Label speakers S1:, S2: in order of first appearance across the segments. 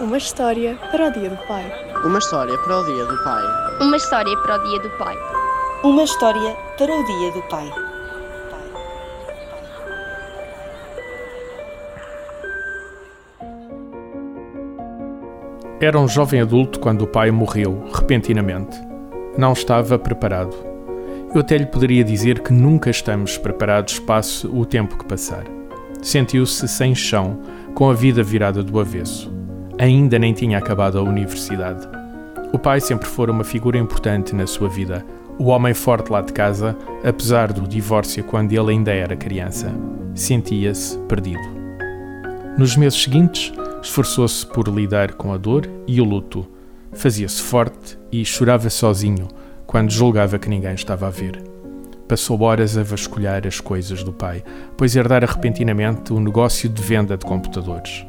S1: Uma história para o Dia do Pai.
S2: Uma história para o Dia do Pai.
S3: Uma história para o Dia do Pai.
S4: Uma história para o Dia do Pai.
S5: Era um jovem adulto quando o pai morreu, repentinamente. Não estava preparado. Eu até lhe poderia dizer que nunca estamos preparados passe o tempo que passar. Sentiu-se sem chão, com a vida virada do avesso. Ainda nem tinha acabado a universidade. O pai sempre fora uma figura importante na sua vida, o homem forte lá de casa, apesar do divórcio quando ele ainda era criança. Sentia-se perdido. Nos meses seguintes, esforçou-se por lidar com a dor e o luto. Fazia-se forte e chorava sozinho quando julgava que ninguém estava a ver. Passou horas a vasculhar as coisas do pai, pois herdara repentinamente o negócio de venda de computadores.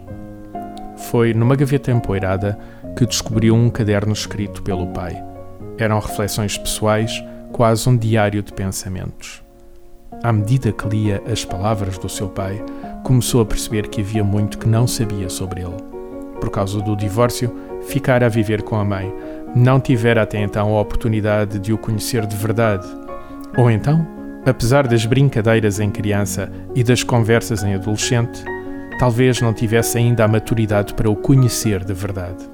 S5: Foi numa gaveta empoeirada que descobriu um caderno escrito pelo pai. Eram reflexões pessoais, quase um diário de pensamentos. À medida que lia as palavras do seu pai, começou a perceber que havia muito que não sabia sobre ele. Por causa do divórcio, ficara a viver com a mãe. Não tivera até então a oportunidade de o conhecer de verdade. Ou então, apesar das brincadeiras em criança e das conversas em adolescente, talvez não tivesse ainda a maturidade para o conhecer de verdade.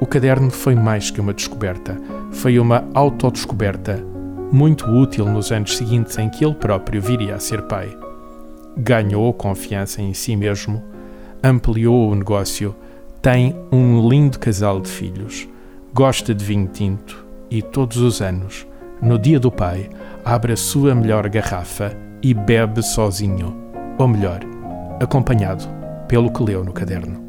S5: O caderno foi mais que uma descoberta, foi uma autodescoberta, muito útil nos anos seguintes em que ele próprio viria a ser pai. Ganhou confiança em si mesmo, ampliou o negócio, tem um lindo casal de filhos, gosta de vinho tinto e todos os anos, no dia do pai, abre a sua melhor garrafa e bebe sozinho, ou melhor, acompanhado pelo que leu no caderno.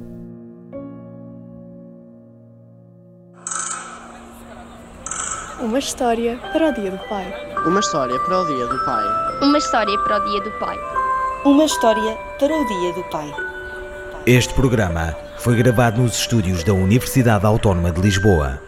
S1: Uma história para o Dia do Pai.
S2: Uma história para o Dia do Pai.
S3: Uma história para o Dia do Pai.
S4: Uma história para o Dia do Pai.
S6: Este programa foi gravado nos estúdios da Universidade Autónoma de Lisboa.